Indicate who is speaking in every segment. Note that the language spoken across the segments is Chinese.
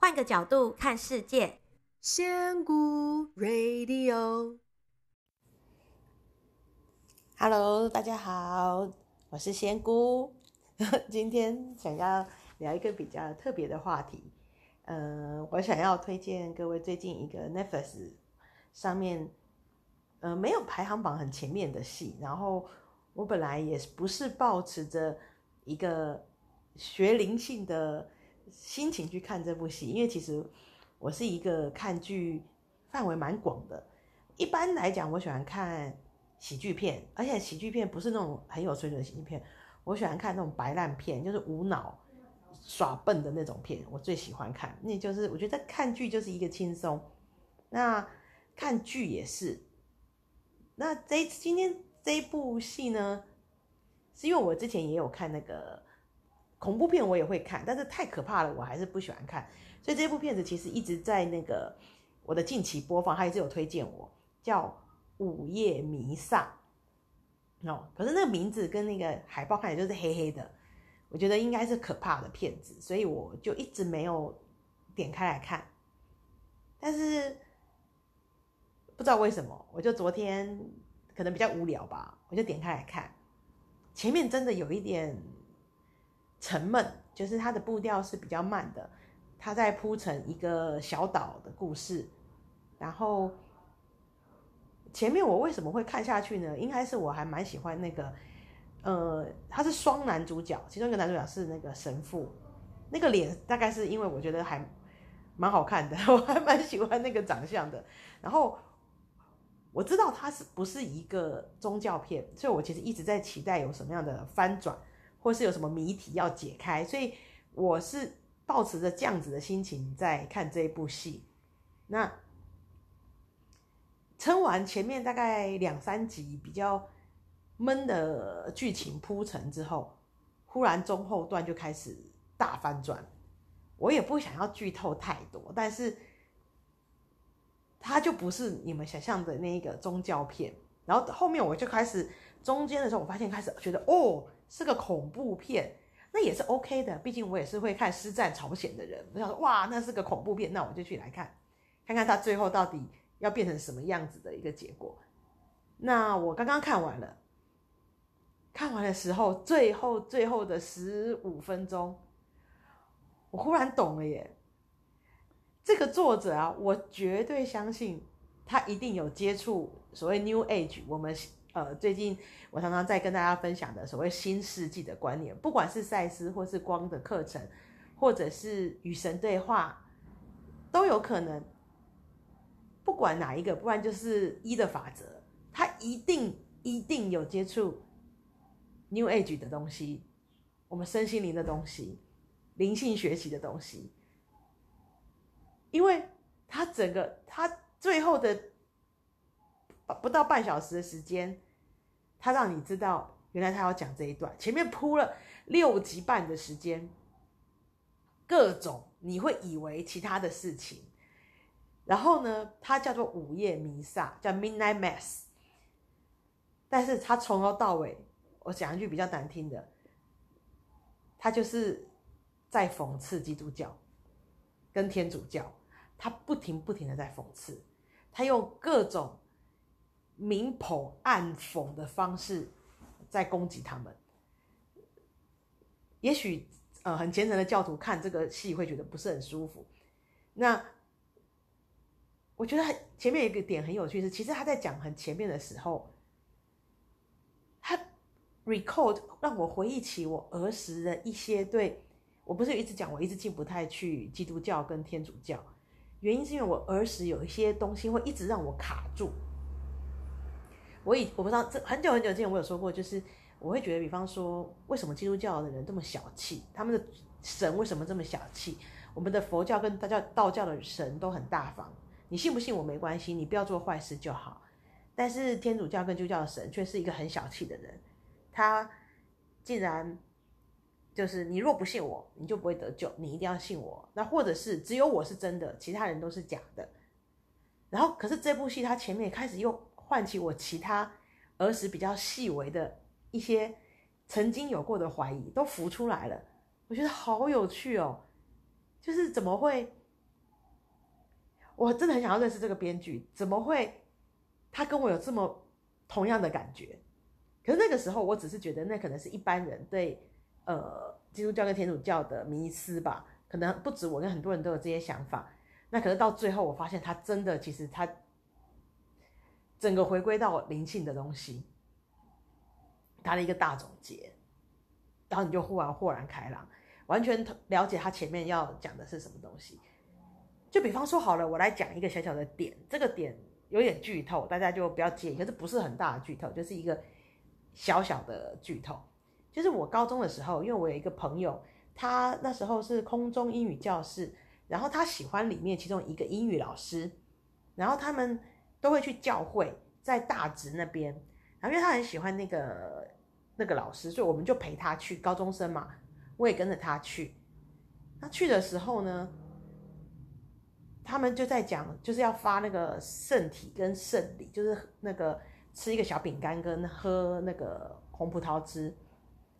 Speaker 1: 换个角度看世界，
Speaker 2: 仙姑 Radio，Hello，大家好，我是仙姑，今天想要聊一个比较特别的话题，呃，我想要推荐各位最近一个 Netflix 上面，呃，没有排行榜很前面的戏，然后我本来也不是抱持着一个学灵性的。心情去看这部戏，因为其实我是一个看剧范围蛮广的。一般来讲，我喜欢看喜剧片，而且喜剧片不是那种很有水准的喜剧片，我喜欢看那种白烂片，就是无脑耍笨的那种片，我最喜欢看。那就是我觉得看剧就是一个轻松，那看剧也是。那这今天这一部戏呢，是因为我之前也有看那个。恐怖片我也会看，但是太可怕了，我还是不喜欢看。所以这部片子其实一直在那个我的近期播放，他一直有推荐我，叫《午夜弥撒》哦。可是那个名字跟那个海报看起来就是黑黑的，我觉得应该是可怕的片子，所以我就一直没有点开来看。但是不知道为什么，我就昨天可能比较无聊吧，我就点开来看，前面真的有一点。沉闷，就是它的步调是比较慢的，它在铺成一个小岛的故事。然后前面我为什么会看下去呢？应该是我还蛮喜欢那个，呃，他是双男主角，其中一个男主角是那个神父，那个脸大概是因为我觉得还蛮好看的，我还蛮喜欢那个长相的。然后我知道它是不是一个宗教片，所以我其实一直在期待有什么样的翻转。或是有什么谜题要解开，所以我是抱持着这样子的心情在看这一部戏。那撑完前面大概两三集比较闷的剧情铺陈之后，忽然中后段就开始大翻转。我也不想要剧透太多，但是它就不是你们想象的那一个宗教片。然后后面我就开始中间的时候，我发现开始觉得哦。是个恐怖片，那也是 OK 的，毕竟我也是会看《师战朝鲜》的人。我想说，哇，那是个恐怖片，那我就去来看，看看他最后到底要变成什么样子的一个结果。那我刚刚看完了，看完的时候，最后最后的十五分钟，我忽然懂了耶。这个作者啊，我绝对相信他一定有接触所谓 New Age，我们。呃，最近我常常在跟大家分享的所谓新世纪的观念，不管是赛斯或是光的课程，或者是与神对话，都有可能。不管哪一个，不然就是一的法则，他一定一定有接触 New Age 的东西，我们身心灵的东西，灵性学习的东西，因为他整个他最后的不到半小时的时间。他让你知道，原来他要讲这一段，前面铺了六集半的时间，各种你会以为其他的事情，然后呢，它叫做午夜弥撒，叫 Midnight Mass，但是他从头到尾，我讲一句比较难听的，他就是在讽刺基督教跟天主教，他不停不停的在讽刺，他用各种。明捧暗讽的方式在攻击他们，也许呃很虔诚的教徒看这个戏会觉得不是很舒服。那我觉得前面有一个点很有趣是，其实他在讲很前面的时候，他 recall 让我回忆起我儿时的一些对，我不是一直讲我一直进不太去基督教跟天主教，原因是因为我儿时有一些东西会一直让我卡住。我以我不知道，这很久很久之前我有说过，就是我会觉得，比方说，为什么基督教的人这么小气？他们的神为什么这么小气？我们的佛教跟大教道教的神都很大方，你信不信我没关系，你不要做坏事就好。但是天主教跟基督教的神却是一个很小气的人，他竟然就是你若不信我，你就不会得救，你一定要信我。那或者是只有我是真的，其他人都是假的。然后可是这部戏他前面开始又。唤起我其他儿时比较细微的一些曾经有过的怀疑都浮出来了，我觉得好有趣哦。就是怎么会我真的很想要认识这个编剧，怎么会他跟我有这么同样的感觉？可是那个时候，我只是觉得那可能是一般人对呃基督教跟天主教的迷思吧，可能不止我跟很多人都有这些想法。那可是到最后，我发现他真的其实他整个回归到灵性的东西，他的一个大总结，然后你就忽然豁然开朗，完全了解他前面要讲的是什么东西。就比方说好了，我来讲一个小小的点，这个点有点剧透，大家就不要介意。可是不是很大的剧透，就是一个小小的剧透。就是我高中的时候，因为我有一个朋友，他那时候是空中英语教室，然后他喜欢里面其中一个英语老师，然后他们都会去教会，在大直那边，然后因为他很喜欢那个那个老师，所以我们就陪他去。高中生嘛，我也跟着他去。他去的时候呢，他们就在讲，就是要发那个圣体跟圣礼，就是那个吃一个小饼干跟喝那个红葡萄汁，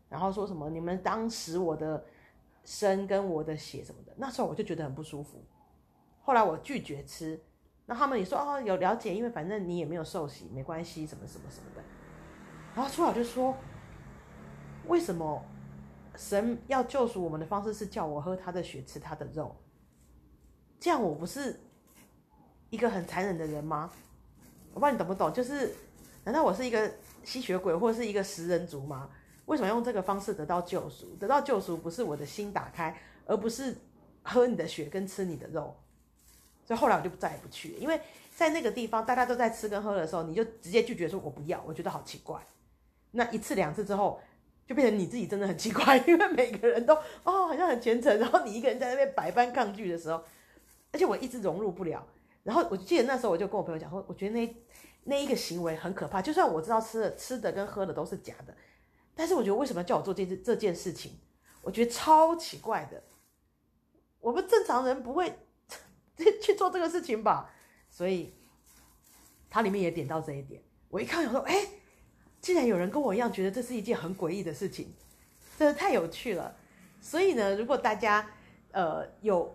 Speaker 2: 然后说什么你们当时我的身跟我的血什么的，那时候我就觉得很不舒服。后来我拒绝吃，那他们也说哦有了解，因为反正你也没有受洗，没关系，什么什么什么的。然后初老就说，为什么神要救赎我们的方式是叫我喝他的血，吃他的肉？这样我不是一个很残忍的人吗？我不知道你懂不懂，就是难道我是一个吸血鬼或者是一个食人族吗？为什么用这个方式得到救赎？得到救赎不是我的心打开，而不是喝你的血跟吃你的肉。所以后来我就再也不去了，因为在那个地方大家都在吃跟喝的时候，你就直接拒绝说我不要，我觉得好奇怪。那一次两次之后，就变成你自己真的很奇怪，因为每个人都哦好像很虔诚，然后你一个人在那边百般抗拒的时候。而且我一直融入不了，然后我记得那时候我就跟我朋友讲说，我觉得那那一个行为很可怕。就算我知道吃的吃的跟喝的都是假的，但是我觉得为什么叫我做这这件事情？我觉得超奇怪的。我们正常人不会 去做这个事情吧？所以它里面也点到这一点。我一看，我说，哎，竟然有人跟我一样觉得这是一件很诡异的事情，真的太有趣了。所以呢，如果大家呃有。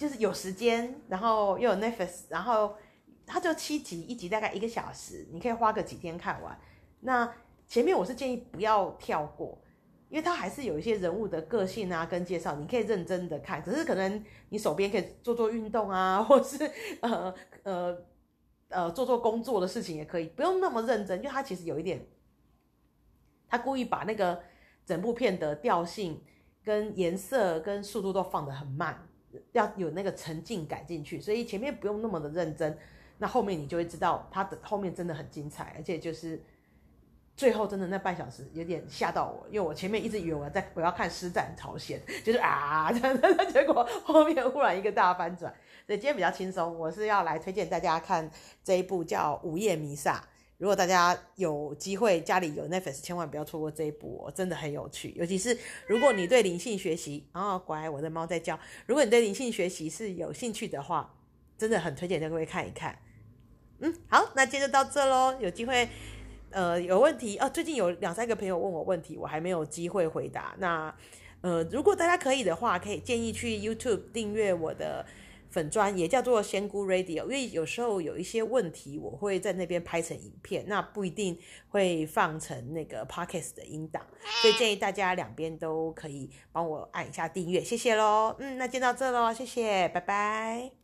Speaker 2: 就是有时间，然后又有 Netflix，然后它就七集，一集大概一个小时，你可以花个几天看完。那前面我是建议不要跳过，因为它还是有一些人物的个性啊跟介绍，你可以认真的看。只是可能你手边可以做做运动啊，或是呃呃呃做做工作的事情也可以，不用那么认真，因为它其实有一点，他故意把那个整部片的调性、跟颜色、跟速度都放得很慢。要有那个沉浸感进去，所以前面不用那么的认真，那后面你就会知道它的后面真的很精彩，而且就是最后真的那半小时有点吓到我，因为我前面一直以为我在我要看师战朝鲜，就是啊这样子，结果后面忽然一个大翻转，所以今天比较轻松，我是要来推荐大家看这一部叫《午夜弥撒》。如果大家有机会家里有 Netflix，千万不要错过这一部哦，真的很有趣。尤其是如果你对灵性学习，哦，乖，我的猫在叫。如果你对灵性学习是有兴趣的话，真的很推荐各位看一看。嗯，好，那今天就到这喽。有机会，呃，有问题哦。最近有两三个朋友问我问题，我还没有机会回答。那，呃，如果大家可以的话，可以建议去 YouTube 订阅我的。粉专也叫做仙姑 Radio，因为有时候有一些问题，我会在那边拍成影片，那不一定会放成那个 Podcast 的音档，所以建议大家两边都可以帮我按一下订阅，谢谢喽。嗯，那就到这喽，谢谢，拜拜。